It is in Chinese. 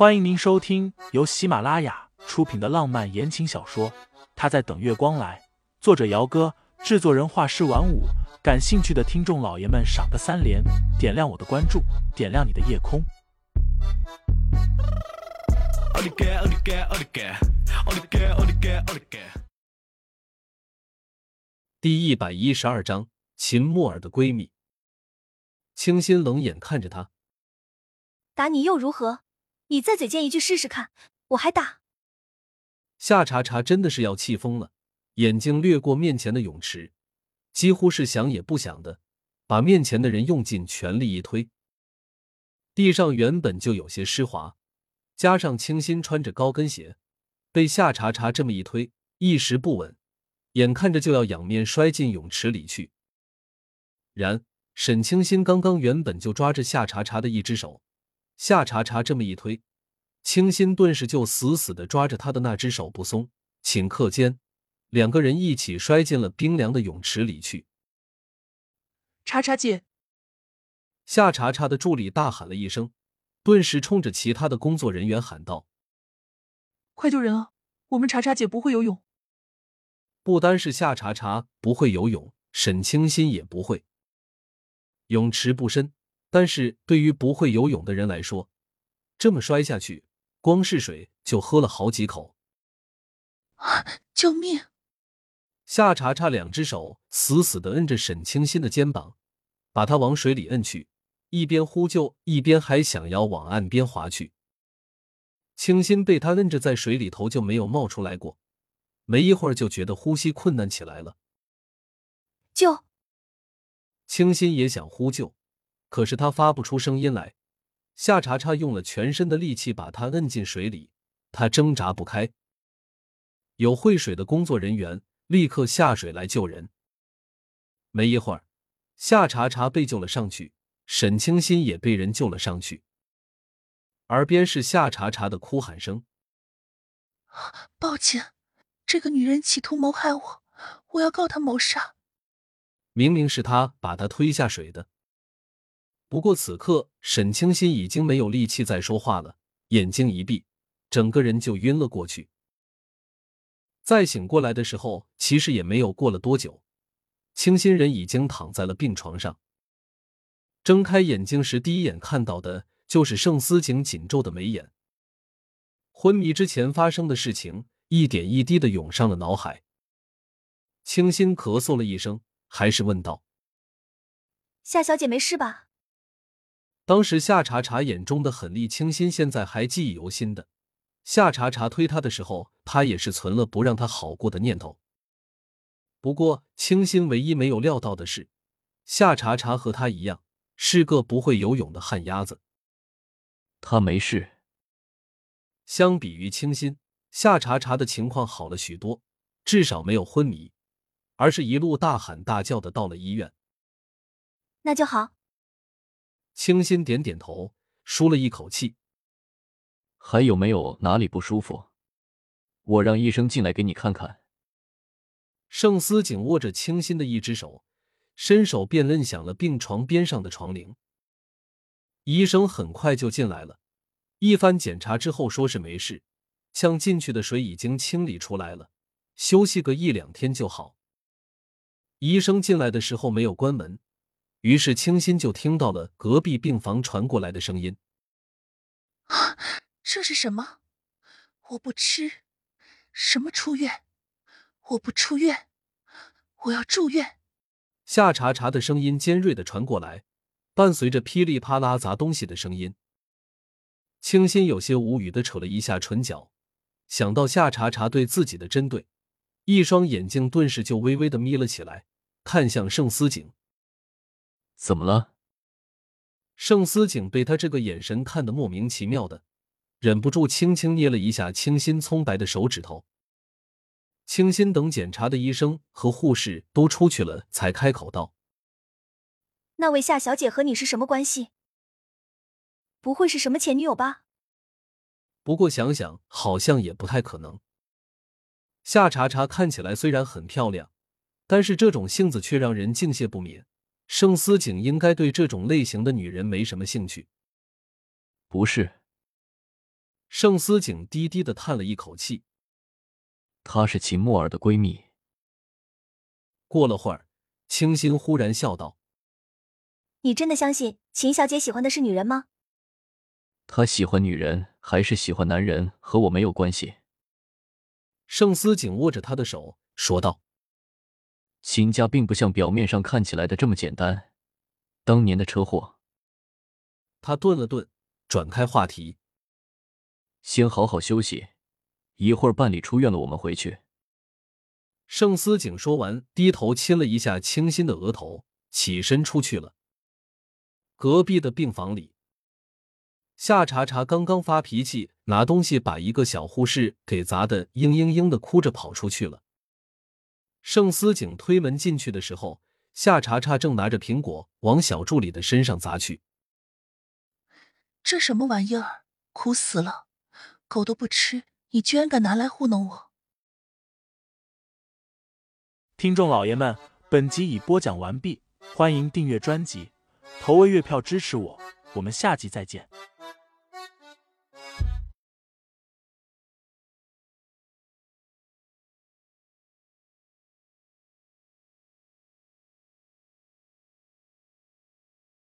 欢迎您收听由喜马拉雅出品的浪漫言情小说《他在等月光来》，作者：姚哥，制作人：画师晚舞。感兴趣的听众老爷们，赏个三连，点亮我的关注，点亮你的夜空。第一百一十二章：秦墨儿的闺蜜。清新冷眼看着他，打你又如何？你再嘴贱一句试试看，我还打。夏茶茶真的是要气疯了，眼睛掠过面前的泳池，几乎是想也不想的，把面前的人用尽全力一推。地上原本就有些湿滑，加上清新穿着高跟鞋，被夏茶茶这么一推，一时不稳，眼看着就要仰面摔进泳池里去。然沈清新刚刚原本就抓着夏茶茶的一只手。夏茶茶这么一推，清新顿时就死死的抓着他的那只手不松，顷刻间，两个人一起摔进了冰凉的泳池里去。茶茶姐，夏茶茶的助理大喊了一声，顿时冲着其他的工作人员喊道：“快救人啊！我们茶茶姐不会游泳。”不单是夏茶茶不会游泳，沈清新也不会。泳池不深。但是对于不会游泳的人来说，这么摔下去，光是水就喝了好几口。啊！救命！夏茶茶两只手死死的摁着沈清新的肩膀，把他往水里摁去，一边呼救，一边还想要往岸边划去。清新被他摁着在水里头就没有冒出来过，没一会儿就觉得呼吸困难起来了。救！清新也想呼救。可是他发不出声音来，夏茶茶用了全身的力气把他摁进水里，他挣扎不开。有会水的工作人员立刻下水来救人。没一会儿，夏茶茶被救了上去，沈清新也被人救了上去。耳边是夏茶茶的哭喊声：“报警，这个女人企图谋害我，我要告她谋杀。明明是她把她推下水的。”不过此刻，沈清新已经没有力气再说话了，眼睛一闭，整个人就晕了过去。再醒过来的时候，其实也没有过了多久，清新人已经躺在了病床上。睁开眼睛时，第一眼看到的就是盛思景紧皱的眉眼。昏迷之前发生的事情，一点一滴的涌上了脑海。清新咳嗽了一声，还是问道：“夏小姐没事吧？”当时夏茶茶眼中的狠厉，清新现在还记忆犹新的。夏茶茶推他的时候，他也是存了不让他好过的念头。不过，清新唯一没有料到的是，夏茶茶和他一样是个不会游泳的旱鸭子。他没事。相比于清新，夏茶茶的情况好了许多，至少没有昏迷，而是一路大喊大叫的到了医院。那就好。清新点点头，舒了一口气。还有没有哪里不舒服？我让医生进来给你看看。盛思紧握着清新的一只手，伸手便摁响了病床边上的床铃。医生很快就进来了，一番检查之后说是没事，呛进去的水已经清理出来了，休息个一两天就好。医生进来的时候没有关门。于是，清新就听到了隔壁病房传过来的声音：“啊，这是什么？我不吃，什么出院？我不出院，我要住院。”夏茶茶的声音尖锐的传过来，伴随着噼里啪啦砸东西的声音。清新有些无语的扯了一下唇角，想到夏茶茶对自己的针对，一双眼睛顿时就微微的眯了起来，看向盛思景。怎么了？盛思景被他这个眼神看得莫名其妙的，忍不住轻轻捏了一下清新葱白的手指头。清新等检查的医生和护士都出去了，才开口道：“那位夏小姐和你是什么关系？不会是什么前女友吧？”不过想想，好像也不太可能。夏茶茶看起来虽然很漂亮，但是这种性子却让人敬谢不敏。盛思景应该对这种类型的女人没什么兴趣。不是，盛思景低低的叹了一口气。她是秦墨儿的闺蜜。过了会儿，清新忽然笑道：“你真的相信秦小姐喜欢的是女人吗？”她喜欢女人还是喜欢男人，和我没有关系。盛思景握着她的手说道：“秦家并不像表面上看起来的这么简单。当年的车祸。”他顿了顿，转开话题：“先好好休息，一会儿办理出院了，我们回去。”盛思景说完，低头亲了一下清新的额头，起身出去了。隔壁的病房里，夏茶茶刚刚发脾气，拿东西把一个小护士给砸的嘤嘤嘤的哭着跑出去了。盛思景推门进去的时候，夏茶茶正拿着苹果往小助理的身上砸去。这什么玩意儿？苦死了！狗都不吃，你居然敢拿来糊弄我！听众老爷们，本集已播讲完毕，欢迎订阅专辑，投喂月票支持我，我们下集再见。